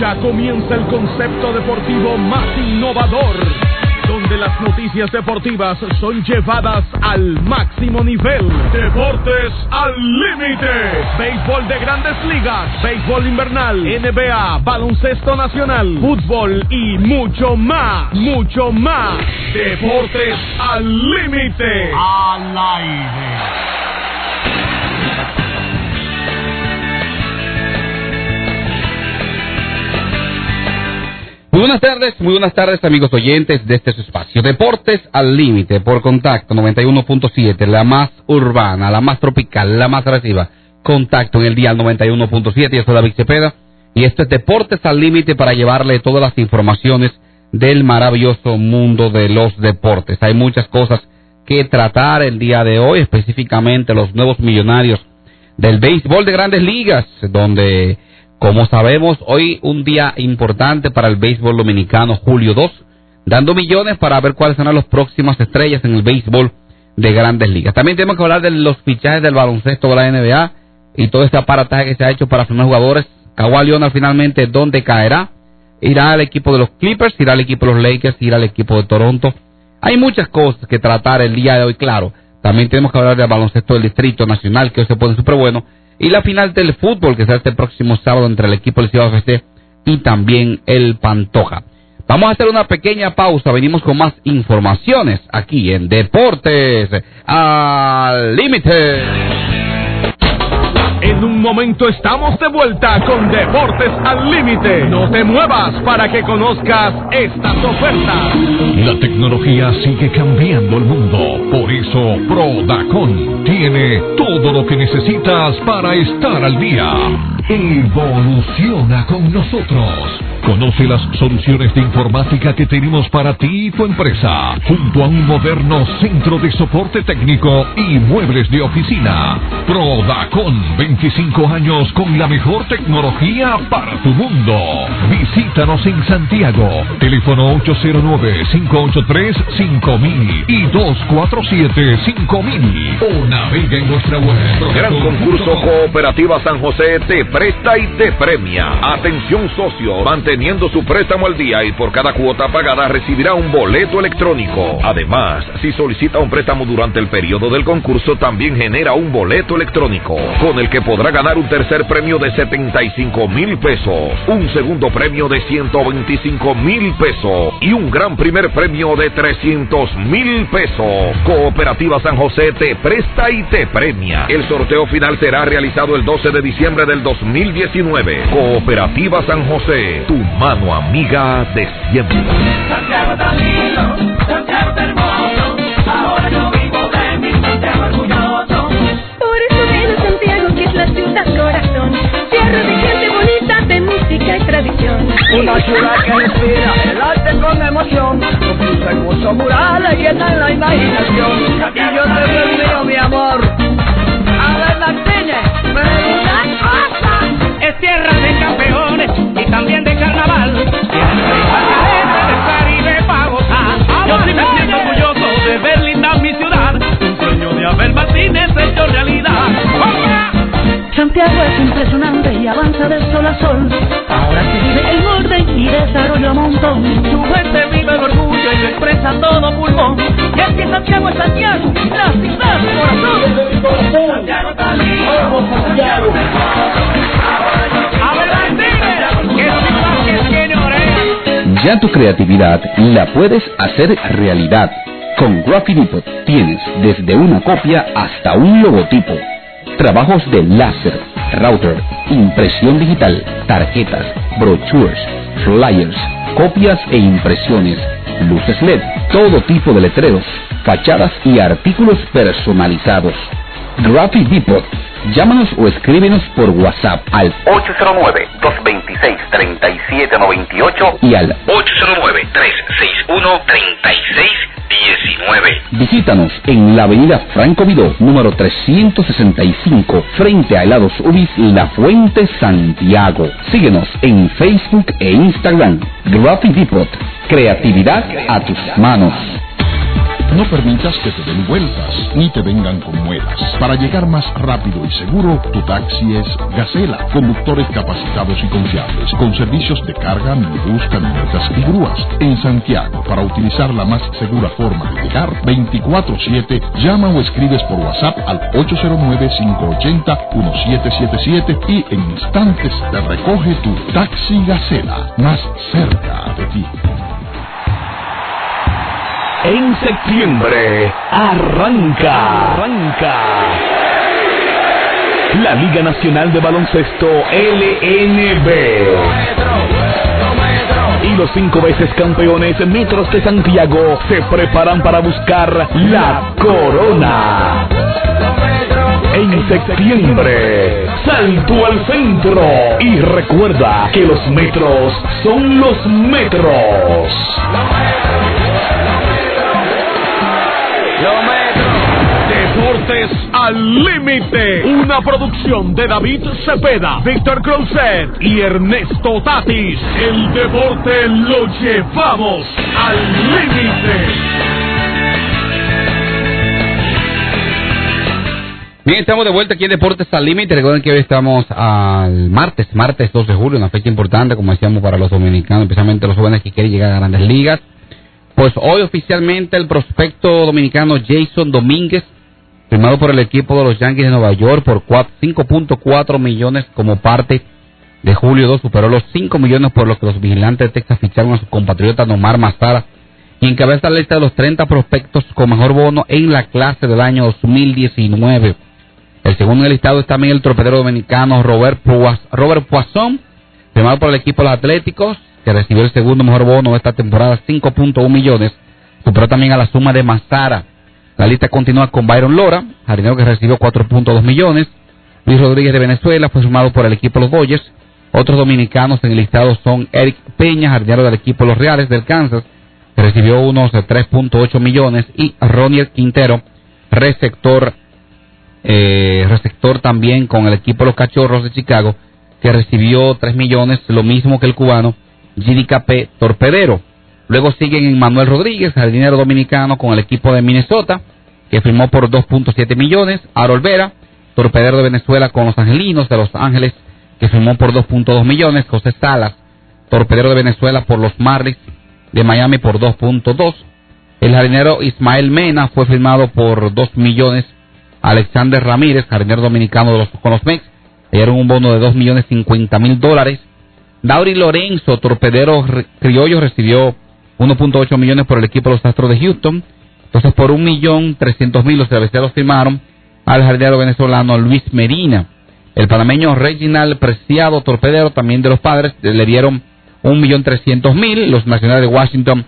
Ya comienza el concepto deportivo más innovador, donde las noticias deportivas son llevadas al máximo nivel. Deportes al límite. Béisbol de grandes ligas, béisbol invernal, NBA, baloncesto nacional, fútbol y mucho más, mucho más. Deportes al límite. Al. Buenas tardes, muy buenas tardes amigos oyentes de este espacio. Deportes al límite por contacto 91.7, la más urbana, la más tropical, la más agresiva. Contacto en el día 91.7, yo soy David Cepeda y esto es Deportes al límite para llevarle todas las informaciones del maravilloso mundo de los deportes. Hay muchas cosas que tratar el día de hoy, específicamente los nuevos millonarios del béisbol de grandes ligas, donde como sabemos, hoy un día importante para el béisbol dominicano, julio 2, dando millones para ver cuáles serán las próximas estrellas en el béisbol de grandes ligas. También tenemos que hablar de los fichajes del baloncesto de la NBA y todo este aparataje que se ha hecho para firmar jugadores. Kawhi Leonard finalmente, ¿dónde caerá? ¿Irá al equipo de los Clippers? ¿Irá al equipo de los Lakers? ¿Irá al equipo de Toronto? Hay muchas cosas que tratar el día de hoy, claro. También tenemos que hablar del baloncesto del Distrito Nacional, que hoy se pone súper bueno y la final del fútbol que será este próximo sábado entre el equipo del Ciudad FC y también el Pantoja. Vamos a hacer una pequeña pausa, venimos con más informaciones aquí en Deportes al Límite. En un momento estamos de vuelta con Deportes al Límite. No te muevas para que conozcas estas ofertas. La tecnología sigue cambiando el mundo. Por eso Prodacon tiene todo lo que necesitas para estar al día. Evoluciona con nosotros. Conoce las soluciones de informática que tenemos para ti y tu empresa, junto a un moderno centro de soporte técnico y muebles de oficina. Prodacon 25 años con la mejor tecnología para tu mundo. Visítanos en Santiago. Teléfono 809-583-5000 y 247-5000. O navega en nuestra web. Gran concurso Cooperativa San José te presta y te premia. Atención socio, manteniendo su préstamo al día y por cada cuota pagada recibirá un boleto electrónico. Además, si solicita un préstamo durante el periodo del concurso, también genera un boleto electrónico con el que podrá ganar un tercer premio de 75 mil pesos, un segundo premio de 125 mil pesos y un gran primer premio de 300 mil pesos. Cooperativa San José te presta y te premia. El sorteo final será realizado el 12 de diciembre del 2019. Cooperativa San José, tu mano amiga de siempre. Santiago ahora yo vivo de mi Santiago orgulloso. Por eso Santiago, que es la ciudad corazón, tierra de gente bonita, de música y tradición. Una ciudad que inspira el arte con emoción, con sus hermosos murales llenan la imaginación. Y yo te el mío, mi amor. A Martínez, me cosa. Es tierra de campeones y también de carnaval. Tierra de Caribe para gozar. Yo sí me siento orgulloso de ver linda mi ciudad. Un sueño de Abel Martínez hecho realidad. Santiago es impresionante y avanza de sol a sol. Ahora se vive en orden y desarrollo a montón. Su gente vive el orgullo y lo expresa todo pulmón. Y es que Santiago es Santiago, la ciudad corazón. Santiago está lindo. Santiago. Ya tu creatividad la puedes hacer realidad. Con Depot tienes desde una copia hasta un logotipo. Trabajos de láser, router, impresión digital, tarjetas, brochures, flyers, copias e impresiones, luces LED, todo tipo de letreros, fachadas y artículos personalizados. Graphic Depot Llámanos o escríbenos por WhatsApp al 809-226-3798 y al 809-361-3619. Visítanos en la avenida Franco Vidó, número 365, frente a Helados Ubis La Fuente, Santiago. Síguenos en Facebook e Instagram. Graphic Depot. Creatividad a tus manos. No permitas que te den vueltas ni te vengan con muelas. Para llegar más rápido y seguro, tu taxi es Gacela. Conductores capacitados y confiables, con servicios de carga, minibús, camionetas y grúas. En Santiago, para utilizar la más segura forma de llegar, 24-7, llama o escribes por WhatsApp al 809-580-1777 y en instantes te recoge tu taxi Gacela, más cerca de ti. En septiembre arranca, arranca la Liga Nacional de Baloncesto LNB. Y los cinco veces campeones Metros de Santiago se preparan para buscar la corona. En septiembre, salto al centro y recuerda que los metros son los metros. Deportes al límite. Una producción de David Cepeda, Víctor Cruzet y Ernesto Tatis. El deporte lo llevamos al límite. Bien, estamos de vuelta aquí en Deportes al Límite. Recuerden que hoy estamos al martes, martes 2 de julio, una fecha importante, como decíamos, para los dominicanos, especialmente los jóvenes que quieren llegar a grandes ligas. Pues hoy oficialmente el prospecto dominicano Jason Domínguez, firmado por el equipo de los Yankees de Nueva York por 5.4 millones como parte de julio 2, superó los 5 millones por los que los vigilantes de Texas ficharon a su compatriota Nomar Mazara y encabeza la lista de los 30 prospectos con mejor bono en la clase del año 2019. El segundo en el listado es también el torpedero dominicano Robert, Robert Poisson, firmado por el equipo de los Atléticos, que recibió el segundo mejor bono de esta temporada, 5.1 millones. Superó también a la suma de Mazara. La lista continúa con Byron Lora, jardinero que recibió 4.2 millones. Luis Rodríguez de Venezuela fue sumado por el equipo los Dodgers. Otros dominicanos en el listado son Eric Peña, jardinero del equipo los Reales del Kansas, que recibió unos 3.8 millones, y Ronier Quintero, receptor eh, receptor también con el equipo los Cachorros de Chicago, que recibió 3 millones, lo mismo que el cubano GDKP Torpedero. Luego siguen Manuel Rodríguez, jardinero dominicano con el equipo de Minnesota, que firmó por 2.7 millones. Arol Vera, torpedero de Venezuela con los Angelinos de Los Ángeles, que firmó por 2.2 millones. José Salas, torpedero de Venezuela por los Marlins de Miami por 2.2. El jardinero Ismael Mena fue firmado por 2 millones Alexander Ramírez, jardinero dominicano de los, con los Mex, le dieron un bono de 2 millones 50 mil dólares. Dauri Lorenzo, torpedero criollo, recibió 1.8 millones por el equipo de los Astros de Houston. Entonces, por un millón trescientos mil los cerveceros firmaron al jardinero venezolano Luis Medina. El panameño Reginald Preciado, torpedero también de los padres, le dieron un millón trescientos mil. Los nacionales de Washington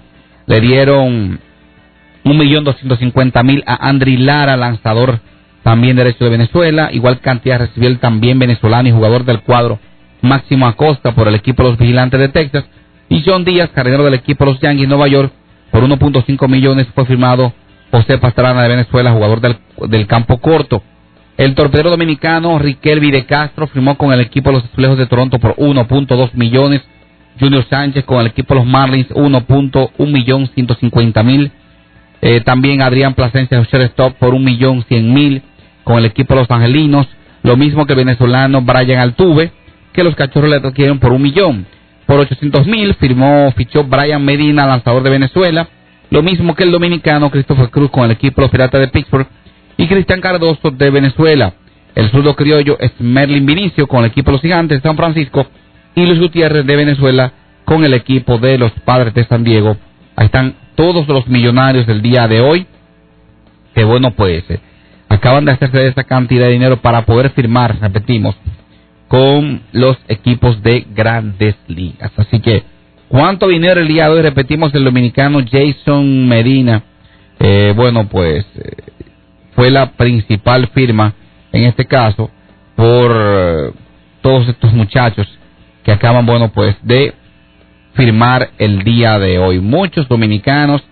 le dieron un millón doscientos cincuenta mil a Andri Lara, lanzador también derecho de Venezuela. Igual cantidad recibió el también venezolano y jugador del cuadro Máximo Acosta por el equipo de los Vigilantes de Texas. Y John Díaz, cardenero del equipo los Yankees Nueva York, por 1.5 millones fue firmado José Pastrana de Venezuela, jugador del, del campo corto. El torpedero dominicano Riquelme de Castro firmó con el equipo los Azulejos de Toronto por 1.2 millones. Junior Sánchez con el equipo los Marlins 1.1 millón 150 mil. Eh, también Adrián Plasencia Stop por un millón cien mil con el equipo los Angelinos. Lo mismo que el venezolano Brian Altuve, que los cachorros le adquirieron por un millón. Por 800 mil firmó, fichó Brian Medina, lanzador de Venezuela. Lo mismo que el dominicano Christopher Cruz con el equipo los Piratas de Pittsburgh. Y Cristian Cardoso de Venezuela. El zurdo criollo es Merlin Vinicio con el equipo los Gigantes de San Francisco. Y Luis Gutiérrez de Venezuela con el equipo de los Padres de San Diego. Ahí están todos los millonarios del día de hoy. Que bueno, pues eh, acaban de hacerse esa cantidad de dinero para poder firmar, repetimos, con los equipos de grandes ligas. Así que, ¿cuánto dinero el día de hoy? Repetimos, el dominicano Jason Medina. Eh, bueno, pues eh, fue la principal firma en este caso. por eh, todos estos muchachos que acaban, bueno, pues de firmar el día de hoy. Muchos dominicanos,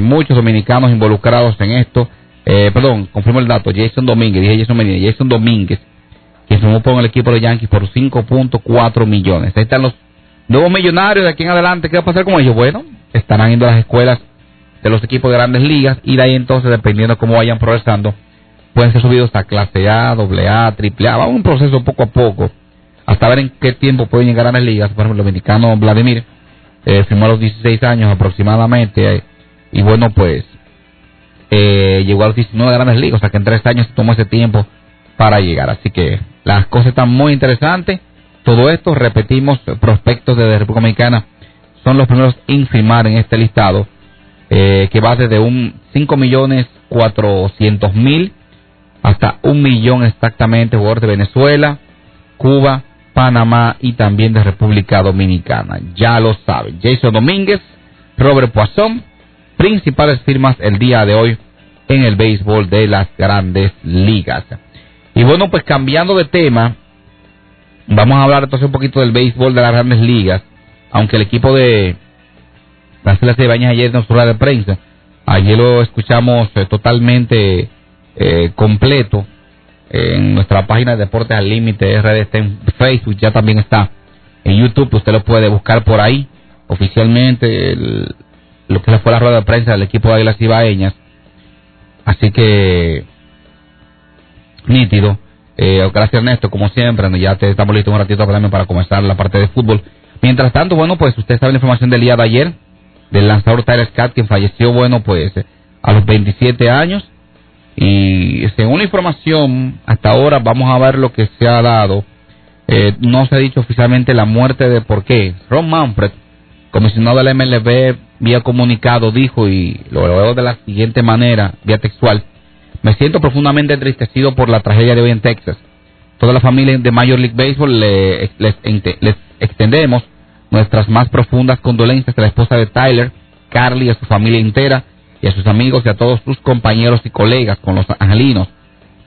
muchos dominicanos involucrados en esto. Perdón, confirmo el dato, Jason Domínguez, dije Jason Medina, Jason Domínguez, que se con el equipo de Yankees por 5.4 millones. Ahí están los nuevos millonarios de aquí en adelante. ¿Qué va a pasar con ellos? Bueno, estarán yendo a las escuelas de los equipos de grandes ligas y de ahí entonces, dependiendo cómo vayan progresando, pueden ser subidos a clase A, AA, AAA. Va un proceso poco a poco hasta ver en qué tiempo pueden llegar a las ligas. Por ejemplo, el dominicano Vladimir eh, firmó a los 16 años aproximadamente y bueno, pues eh, llegó a los 19 grandes ligas, o sea que en tres años tomó ese tiempo para llegar. Así que las cosas están muy interesantes. Todo esto, repetimos, prospectos de República Dominicana son los primeros en firmar en este listado, eh, que va desde un 5 millones 400 mil hasta un millón exactamente jugadores de Venezuela, Cuba, Panamá y también de República Dominicana. Ya lo saben. Jason Domínguez, Robert Poisson, principales firmas el día de hoy en el béisbol de las grandes ligas. Y bueno, pues cambiando de tema, vamos a hablar entonces un poquito del béisbol de las grandes ligas, aunque el equipo de las de Bañas ayer en su de prensa, ayer lo escuchamos eh, totalmente eh, completo en nuestra página de Deportes al Límite RD está en Facebook, ya también está en YouTube, usted lo puede buscar por ahí oficialmente lo que fue la rueda de prensa del equipo de Águilas Ibaeñas. Así que nítido. Eh, gracias Ernesto, como siempre, ya te estamos listos un ratito para comenzar la parte de fútbol. Mientras tanto, bueno, pues usted sabe la información del día de ayer del lanzador Tyler Scott, quien falleció, bueno, pues a los 27 años. Y según la información, hasta ahora vamos a ver lo que se ha dado. Eh, no se ha dicho oficialmente la muerte de por qué. Ron Manfred, comisionado del MLB, vía comunicado, dijo, y lo veo de la siguiente manera, vía textual, me siento profundamente entristecido por la tragedia de hoy en Texas. Toda la familia de Major League Baseball les, extendemos nuestras más profundas condolencias a la esposa de Tyler, Carly a su familia entera y a sus amigos y a todos sus compañeros y colegas con los angelinos.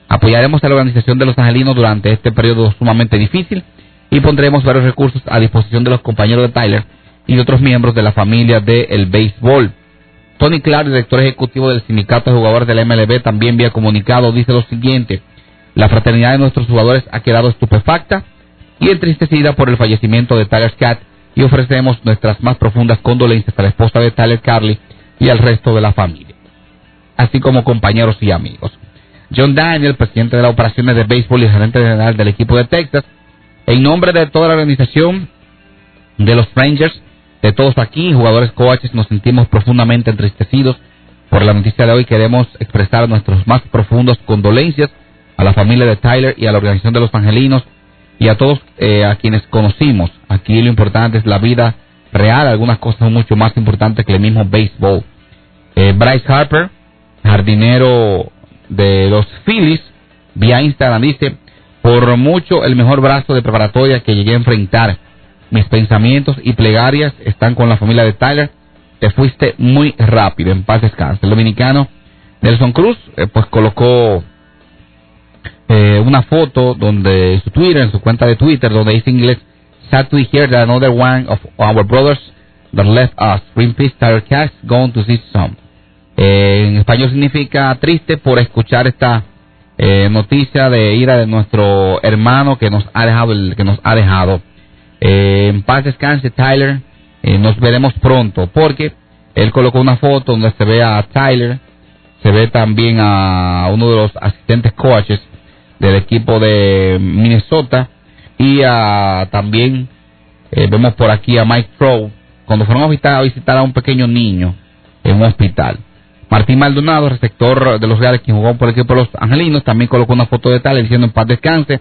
Apoyaremos a la organización de los angelinos durante este periodo sumamente difícil y pondremos varios recursos a disposición de los compañeros de Tyler y otros miembros de la familia del béisbol. Tony Clark, director ejecutivo del sindicato de jugadores de la MLB, también vía comunicado, dice lo siguiente, la fraternidad de nuestros jugadores ha quedado estupefacta y entristecida por el fallecimiento de Tyler Scott y ofrecemos nuestras más profundas condolencias a la esposa de Tyler Carly y al resto de la familia, así como compañeros y amigos. John Daniel, presidente de las operaciones de béisbol y gerente general del equipo de Texas, en nombre de toda la organización de los Rangers, de todos aquí, jugadores coaches, nos sentimos profundamente entristecidos por la noticia de hoy. Queremos expresar nuestros más profundos condolencias a la familia de Tyler y a la organización de los Angelinos y a todos eh, a quienes conocimos. Aquí lo importante es la vida real, algunas cosas son mucho más importantes que el mismo béisbol. Eh, Bryce Harper, jardinero de los Phillies, vía Instagram dice, por mucho el mejor brazo de preparatoria que llegué a enfrentar. Mis pensamientos y plegarias están con la familia de Tyler. Te fuiste muy rápido, en paz descanse. El dominicano Nelson Cruz, eh, pues colocó eh, una foto donde en su Twitter, en su cuenta de Twitter, donde dice inglés, sad to hear that another one of our brothers that left us, Green Peace Tyler Cash, going to see some. Eh, en español significa triste por escuchar esta eh, noticia de ira de nuestro hermano que nos ha dejado, el, que nos ha dejado. Eh, en paz descanse Tyler, eh, nos veremos pronto porque él colocó una foto donde se ve a Tyler, se ve también a uno de los asistentes coaches del equipo de Minnesota. Y a, también eh, vemos por aquí a Mike Trout. Cuando fueron a visitar, a visitar a un pequeño niño en un hospital. Martín Maldonado, receptor de los Reales, quien jugó por el equipo de los Angelinos, también colocó una foto de tal diciendo en paz descanse.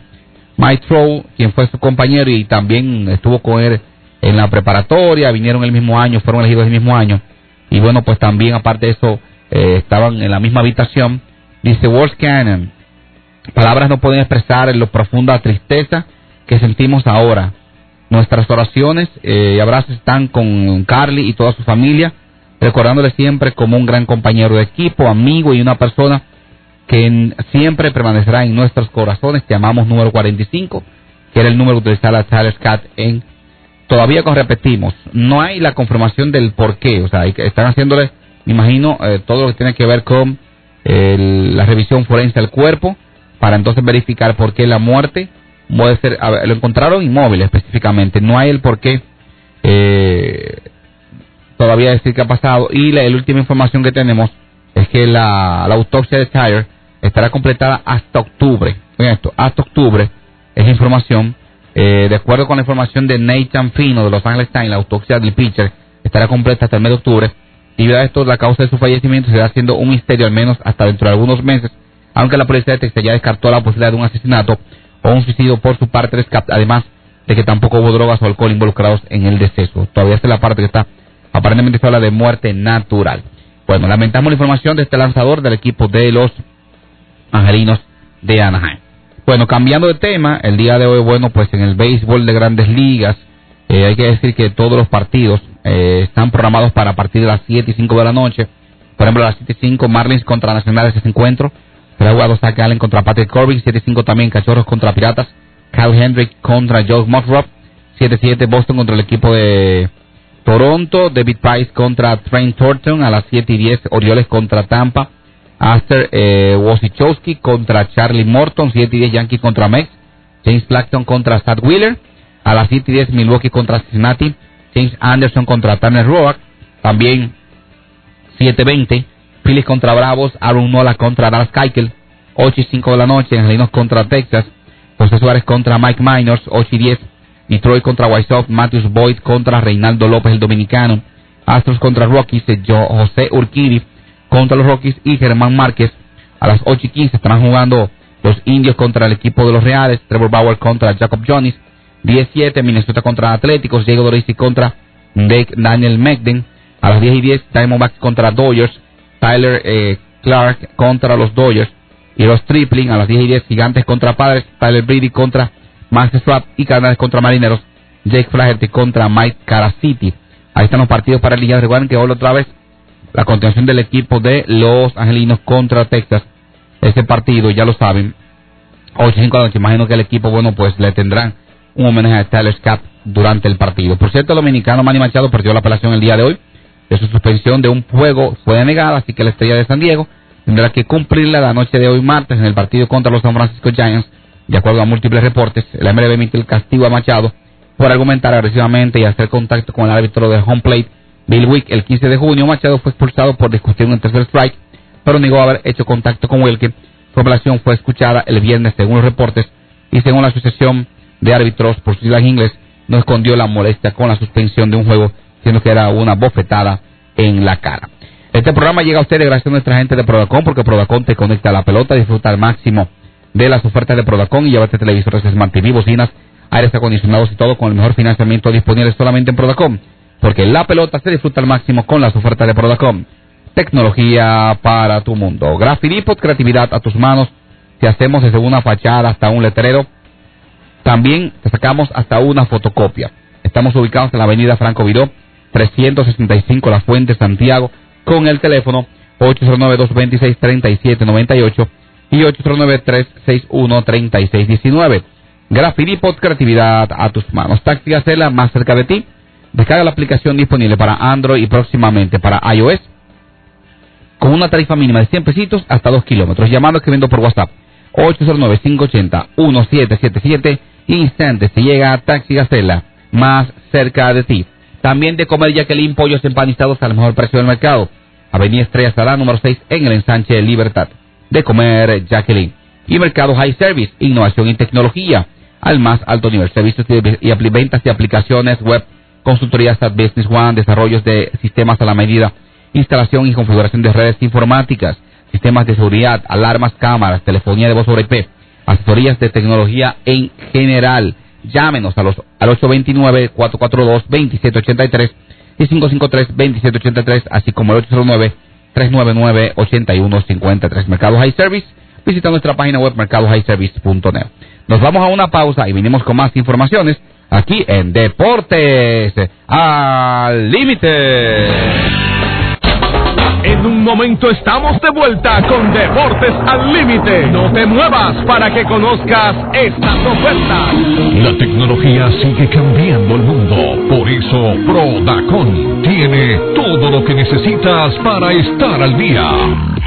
Mike quien fue su compañero y también estuvo con él en la preparatoria, vinieron el mismo año, fueron elegidos el mismo año. Y bueno, pues también aparte de eso, eh, estaban en la misma habitación. Dice Walt Cannon, Palabras no pueden expresar la profunda tristeza que sentimos ahora. Nuestras oraciones eh, y abrazos están con Carly y toda su familia, recordándole siempre como un gran compañero de equipo, amigo y una persona que siempre permanecerá en nuestros corazones. Llamamos número 45, que era el número que utilizaba Tyler Scott en... Todavía con repetimos, no hay la confirmación del por qué. O sea, están haciéndole, me imagino, eh, todo lo que tiene que ver con el- la revisión forense del cuerpo para entonces verificar por qué la muerte puede ser... lo encontraron inmóvil específicamente. No hay el por qué... Eh, todavía decir qué ha pasado. Y la, la última información que tenemos es que la, la autopsia de Tyre estará completada hasta octubre. Oigan esto, hasta octubre es información. eh, de acuerdo con la información de Nathan Fino de Los Angeles Times, la autopsia del pitcher estará completa hasta el mes de octubre. Y a esto, la causa de su fallecimiento será siendo un misterio al menos hasta dentro de algunos meses. Aunque la policía de Texas ya descartó la posibilidad de un asesinato o un suicidio por su parte además de que tampoco hubo drogas o alcohol involucrados en el deceso. Todavía esta es la parte que está aparentemente se habla de muerte natural. Bueno, lamentamos la información de este lanzador del equipo de los Angelinos de Anaheim. Bueno, cambiando de tema, el día de hoy, bueno, pues en el béisbol de grandes ligas, eh, hay que decir que todos los partidos eh, están programados para a partir de las 7 y 5 de la noche. Por ejemplo, a las 7 y 5, Marlins contra Nacionales ese encuentro. Será jugado Zach contra Patrick Corbin. 7 y 5 también Cachorros contra Piratas. Kyle Hendrick contra Joe Musgrove. 7 y 7 Boston contra el equipo de Toronto. David Price contra Trent Thornton. A las 7 y 10 Orioles contra Tampa. Aster eh, Wosichowski contra Charlie Morton. 7 y 10 Yankees contra Mex. James Blackton contra Stad Wheeler. A las 7 y 10 Milwaukee contra Cincinnati. James Anderson contra Tanner Roark. También 7.20 Phillies contra Bravos. Aaron Nola contra Dallas Keuchel. 8 y 5 de la noche Angelinos contra Texas. José Suárez contra Mike Minors. 8 y 10 Detroit contra White Sox. Matthews Boyd contra Reinaldo López el dominicano. Astros contra Rockies. Jo- José Urquidi contra los Rockies y Germán Márquez. A las 8 y 15 estarán jugando los Indios contra el equipo de los Reales. Trevor Bauer contra Jacob Jones. 17 Minnesota contra Atléticos. Diego Dorisi contra Dake Daniel Megden. A las 10 y 10 Diamondbacks contra Dodgers. Tyler eh, Clark contra los Dodgers. Y los Tripling a las 10 y 10 Gigantes contra Padres. Tyler Brady contra Max Strapp y Cardenales contra Marineros. Jake Flaherty contra Mike Caracity. Ahí están los partidos para el día. Recuerden que hoy otra vez la continuación del equipo de los Angelinos contra Texas. Ese partido, ya lo saben, 8 y 5 de. Imagino que el equipo, bueno, pues le tendrán un homenaje a Tyler Scott durante el partido. Por cierto, el dominicano Manny Machado perdió la apelación el día de hoy. De su suspensión de un juego fue denegada, así que la estrella de San Diego tendrá que cumplirla la noche de hoy martes en el partido contra los San Francisco Giants. De acuerdo a múltiples reportes, la MLB emite el castigo a Machado por argumentar agresivamente y hacer contacto con el árbitro de home plate, Bill Wick. El 15 de junio, Machado fue expulsado por discusión en tercer strike, pero negó haber hecho contacto con Wilke. Su apelación fue escuchada el viernes según los reportes y según la Asociación de Árbitros por sus inglés, no escondió la molestia con la suspensión de un juego, siendo que era una bofetada en la cara. Este programa llega a ustedes gracias a nuestra gente de Prodacom, porque Prodacom te conecta a la pelota, disfruta al máximo de las ofertas de Prodacom y llévate televisores Smart TV, bocinas, aires acondicionados y todo con el mejor financiamiento disponible solamente en Prodacom, porque la pelota se disfruta al máximo con las ofertas de Prodacom. Tecnología para tu mundo. Grafiripos, creatividad a tus manos. Te hacemos desde una fachada hasta un letrero. También te sacamos hasta una fotocopia. Estamos ubicados en la avenida Franco Viró, 365 La Fuente, Santiago, con el teléfono 809-226-3798 y 809-361-3619. Grafiripos, creatividad a tus manos. Taxi Gacela, más cerca de ti. Descarga la aplicación disponible para Android y próximamente para iOS con una tarifa mínima de 100 pesitos hasta 2 kilómetros. Llamando escribiendo por WhatsApp 809-580-1777 instantes se llega Taxi Gacela más cerca de ti. También de comer Jacqueline pollos empanizados al mejor precio del mercado. Avenida Estrella Salá número 6 en el ensanche de Libertad. De comer Jacqueline. Y Mercado High Service, innovación y tecnología al más alto nivel. Servicios y y ventas de aplicaciones web, consultorías at Business One, desarrollos de sistemas a la medida, instalación y configuración de redes informáticas, sistemas de seguridad, alarmas, cámaras, telefonía de voz sobre IP, asesorías de tecnología en general. Llámenos a los, al 829-442-2783 y 553-2783, así como el 809-399-8153. Mercado High Service. Visita nuestra página web mercadohighservice.net. Nos vamos a una pausa y venimos con más informaciones aquí en Deportes al Límite. En un momento estamos de vuelta con Deportes al Límite. No te muevas para que conozcas estas ofertas. La tecnología sigue cambiando el mundo. Por eso Prodacon tiene todo lo que necesitas para estar al día.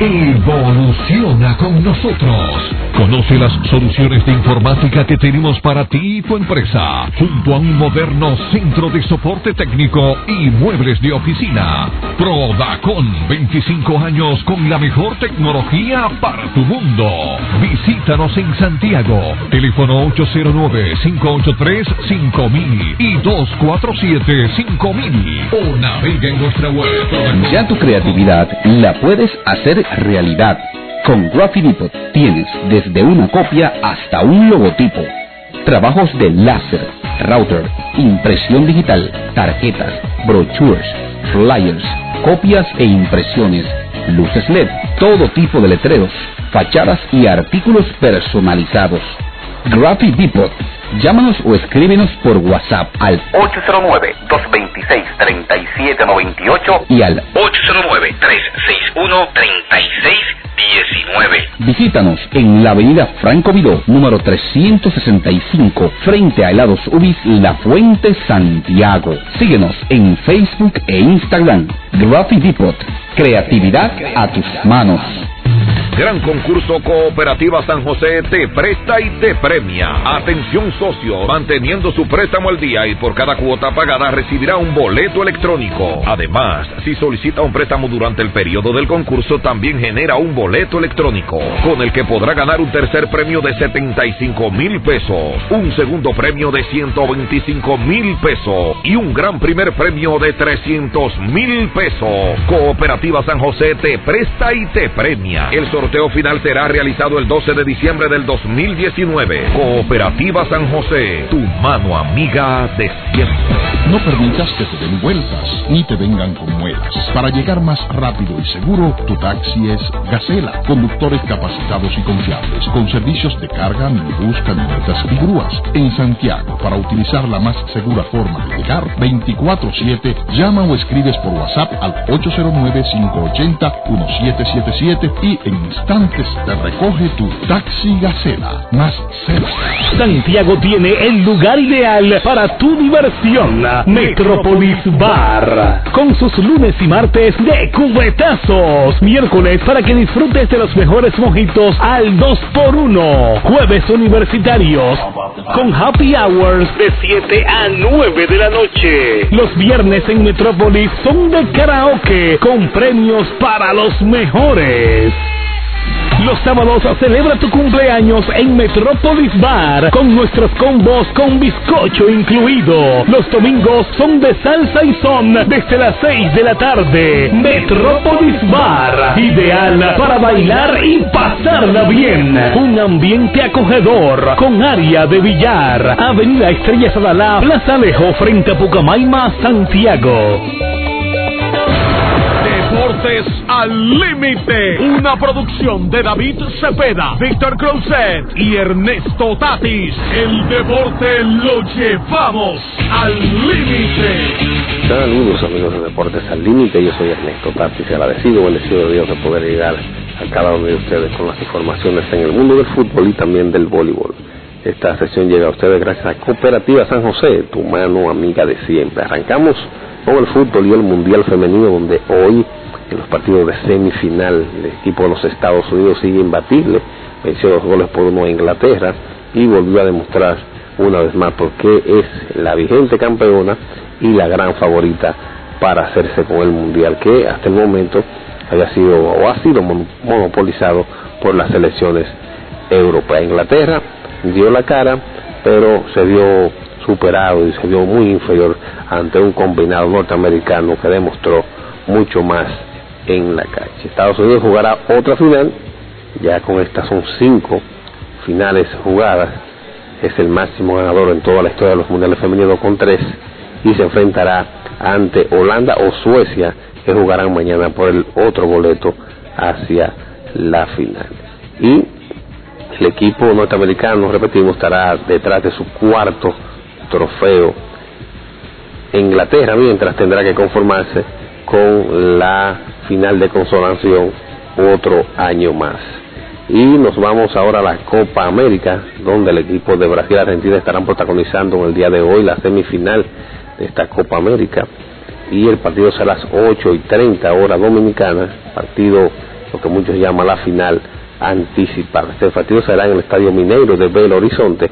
Evoluciona con nosotros. Conoce las soluciones de informática que tenemos para ti y tu empresa, junto a un moderno centro de soporte técnico y muebles de oficina. Prodacon, 25 años con la mejor tecnología para tu mundo. Visítanos en Santiago, teléfono 809-583-5000 y 247-5000 o navega en nuestra web. Ya tu creatividad la puedes hacer realidad. Con Graffiti Depot tienes desde una copia hasta un logotipo. Trabajos de láser, router, impresión digital, tarjetas, brochures, flyers, copias e impresiones, luces LED, todo tipo de letreros, fachadas y artículos personalizados. Graffiti Depot. Llámanos o escríbenos por WhatsApp al 809-226-3798 y al 809-361-3619. Visítanos en la avenida Franco Vidó, número 365, frente a Helados Ubis La Fuente, Santiago. Síguenos en Facebook e Instagram. Graffiti Depot. Creatividad a tus manos. Gran concurso Cooperativa San José te presta y te premia. Atención socio, manteniendo su préstamo al día y por cada cuota pagada recibirá un boleto electrónico. Además, si solicita un préstamo durante el periodo del concurso, también genera un boleto electrónico, con el que podrá ganar un tercer premio de 75 mil pesos, un segundo premio de 125 mil pesos y un gran primer premio de 300 mil pesos. Cooperativa San José te presta y te premia. El sorteo final será realizado el 12 de diciembre del 2019. Cooperativa San José, tu mano amiga de siempre. No permitas que te den vueltas ni te vengan con muelas. Para llegar más rápido y seguro, tu taxi es Gacela. Conductores capacitados y confiables, con servicios de carga, minibús, camionetas y grúas. En Santiago, para utilizar la más segura forma de llegar, 24-7, llama o escribes por WhatsApp al 809-580-1777 y en instantes te recoge tu taxi Gacela. Más cerca. Santiago tiene el lugar ideal para tu diversión. Metropolis Bar. Con sus lunes y martes de cubetazos. Miércoles para que disfrutes de los mejores mojitos al 2x1. Jueves universitarios. Con happy hours de 7 a 9 de la noche. Los viernes en Metrópolis son de karaoke con premios para los mejores. Los sábados celebra tu cumpleaños en Metrópolis Bar con nuestros combos con bizcocho incluido. Los domingos son de salsa y son desde las 6 de la tarde. Metrópolis Bar, ideal para bailar y pasarla bien. Un ambiente acogedor con área de billar. Avenida Estrella Sadalá, Plaza Alejo frente a Pucamaima, Santiago. Deportes al límite. Una producción de David Cepeda, Víctor Cruzet y Ernesto Tatis. El deporte lo llevamos al límite. Saludos amigos de Deportes al Límite, yo soy Ernesto Tatis, agradecido, bendecido de Dios de poder llegar a cada uno de ustedes con las informaciones en el mundo del fútbol y también del voleibol. Esta sesión llega a ustedes gracias a Cooperativa San José, tu mano amiga de siempre. Arrancamos con el fútbol y el Mundial Femenino, donde hoy en los partidos de semifinal el equipo de los Estados Unidos sigue imbatible, venció dos goles por uno a Inglaterra y volvió a demostrar una vez más por qué es la vigente campeona y la gran favorita para hacerse con el Mundial, que hasta el momento había sido o ha sido monopolizado por las selecciones europeas. Inglaterra dio la cara, pero se vio superado y se vio muy inferior ante un combinado norteamericano que demostró mucho más en la cancha. Estados Unidos jugará otra final, ya con estas son cinco finales jugadas, es el máximo ganador en toda la historia de los mundiales femeninos con tres y se enfrentará ante Holanda o Suecia que jugarán mañana por el otro boleto hacia la final. Y el equipo norteamericano, repetimos, estará detrás de su cuarto trofeo. Inglaterra, mientras tendrá que conformarse con la final de consolación otro año más. Y nos vamos ahora a la Copa América, donde el equipo de Brasil y Argentina estarán protagonizando en el día de hoy la semifinal de esta Copa América. Y el partido será a las 8 y 30 hora dominicana, partido lo que muchos llaman la final anticipada. Este partido será en el Estadio Mineiro de Belo Horizonte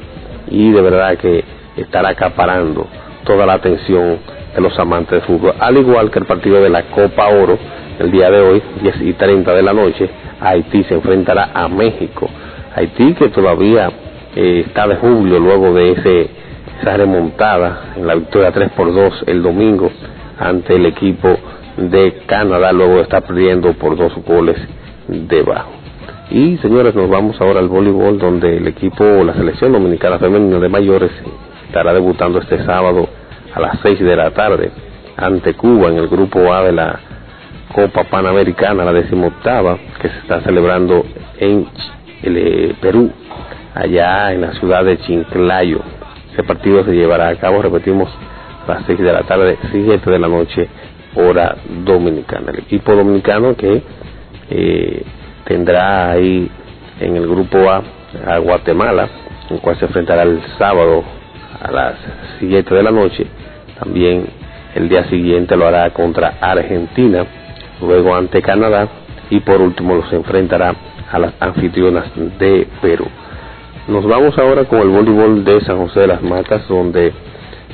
y de verdad que estará acaparando toda la atención de los amantes de fútbol, al igual que el partido de la Copa Oro el día de hoy, 10 y 30 de la noche, Haití se enfrentará a México. Haití que todavía eh, está de julio luego de ese, esa remontada en la victoria 3 por 2 el domingo ante el equipo de Canadá, luego estar perdiendo por dos goles debajo. Y señores, nos vamos ahora al voleibol, donde el equipo, la selección dominicana femenina de mayores, estará debutando este sábado a las 6 de la tarde ante Cuba en el grupo A de la Copa Panamericana, la decimoctava, que se está celebrando en el, Perú, allá en la ciudad de Chinclayo. Ese partido se llevará a cabo, repetimos, a las 6 de la tarde, 7 de la noche, hora dominicana. El equipo dominicano que eh, tendrá ahí en el grupo A a Guatemala, en cual se enfrentará el sábado a las 7 de la noche. También el día siguiente lo hará contra Argentina luego ante Canadá y por último los enfrentará a las anfitrionas de Perú. Nos vamos ahora con el voleibol de San José de las Matas, donde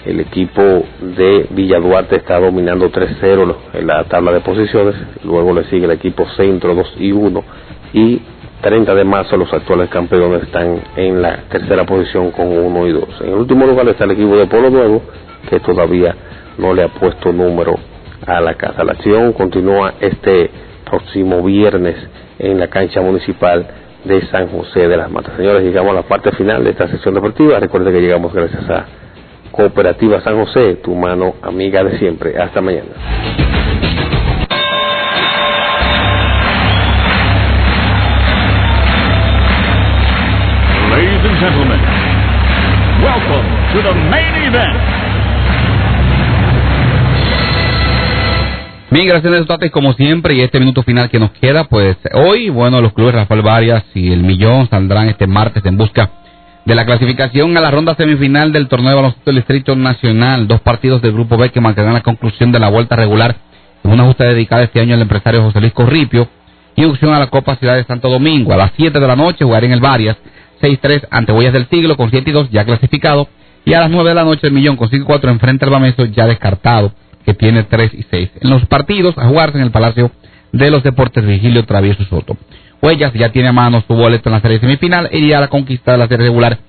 el equipo de Villa Duarte está dominando 3-0 en la tabla de posiciones, luego le sigue el equipo Centro 2 y 1 y 30 de marzo los actuales campeones están en la tercera posición con 1 y 2. En el último lugar está el equipo de Polo Nuevo que todavía no le ha puesto número a la casa. La acción continúa este próximo viernes en la cancha municipal de San José de las Matas. Señores, llegamos a la parte final de esta sesión deportiva. Recuerden que llegamos gracias a Cooperativa San José, tu mano amiga de siempre. Hasta mañana. Ladies and gentlemen, welcome to the main event. Bien, gracias Neto como siempre, y este minuto final que nos queda, pues hoy, bueno, los clubes Rafael Varias y el Millón saldrán este martes en busca de la clasificación a la ronda semifinal del torneo de baloncesto del Distrito Nacional. Dos partidos del Grupo B que marcarán la conclusión de la vuelta regular en una justa dedicada este año al empresario José Luis Corripio y opción a la Copa Ciudad de Santo Domingo. A las 7 de la noche jugará en el Varias 6-3 ante Huellas del Siglo con 7 y 2 ya clasificado. Y a las 9 de la noche el Millón con 5 y 4 enfrenta al Bameso ya descartado que tiene 3 y 6. En los partidos a jugarse en el Palacio de los Deportes Vigilio Travieso Soto. Huellas ya tiene a mano su boleto en la serie semifinal e iría a la conquista de la serie regular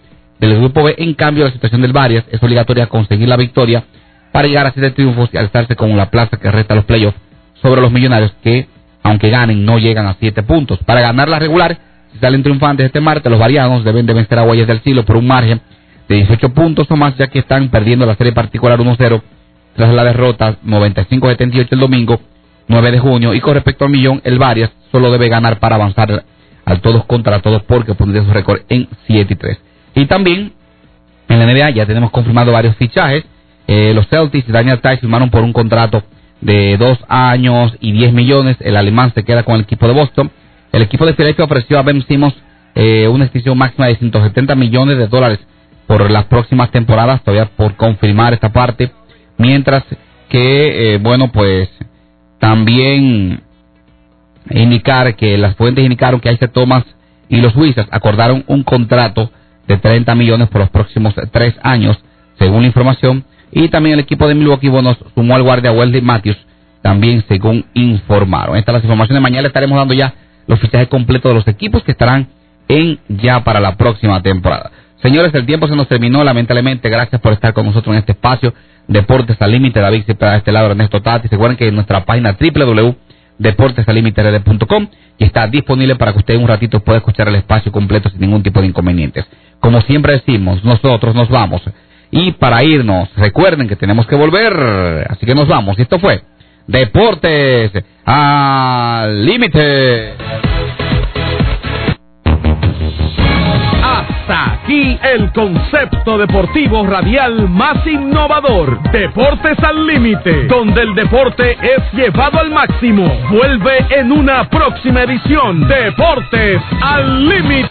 del grupo B. En cambio, la situación del Varias es obligatoria conseguir la victoria para llegar a siete triunfos y alzarse con la plaza que resta los playoffs sobre los millonarios que, aunque ganen, no llegan a siete puntos. Para ganar la regular, si salen triunfantes este martes, los varianos deben de vencer a Huellas del Silo por un margen de 18 puntos o más, ya que están perdiendo la serie particular 1-0 tras la derrota 95-78 el domingo 9 de junio. Y con respecto al millón, el Varias solo debe ganar para avanzar al todos contra todos porque pondría su récord en 7 y 3. Y también en la NBA ya tenemos confirmado varios fichajes. Eh, los Celtics y Daniel Tice firmaron por un contrato de 2 años y 10 millones. El alemán se queda con el equipo de Boston. El equipo de Philadelphia ofreció a Ben Simmons eh, una extensión máxima de 170 millones de dólares por las próximas temporadas. Todavía por confirmar esta parte. Mientras que, eh, bueno, pues también indicar que las fuentes indicaron que Isaac Thomas y los Wizards acordaron un contrato de 30 millones por los próximos tres años, según la información. Y también el equipo de Milwaukee Bonos sumó al guardia Wesley Matthews, también según informaron. Estas las informaciones. Mañana le estaremos dando ya los fichajes completos de los equipos que estarán en ya para la próxima temporada. Señores, el tiempo se nos terminó, lamentablemente. Gracias por estar con nosotros en este espacio. Deportes al Límite, David Cepeda de este lado, Ernesto Tati. Recuerden que en nuestra página www.deportesalímite.com y está disponible para que usted un ratito pueda escuchar el espacio completo sin ningún tipo de inconvenientes. Como siempre decimos, nosotros nos vamos. Y para irnos, recuerden que tenemos que volver. Así que nos vamos. Y esto fue Deportes al Límite. Hasta aquí el concepto deportivo radial más innovador. Deportes al límite, donde el deporte es llevado al máximo. Vuelve en una próxima edición. Deportes al límite.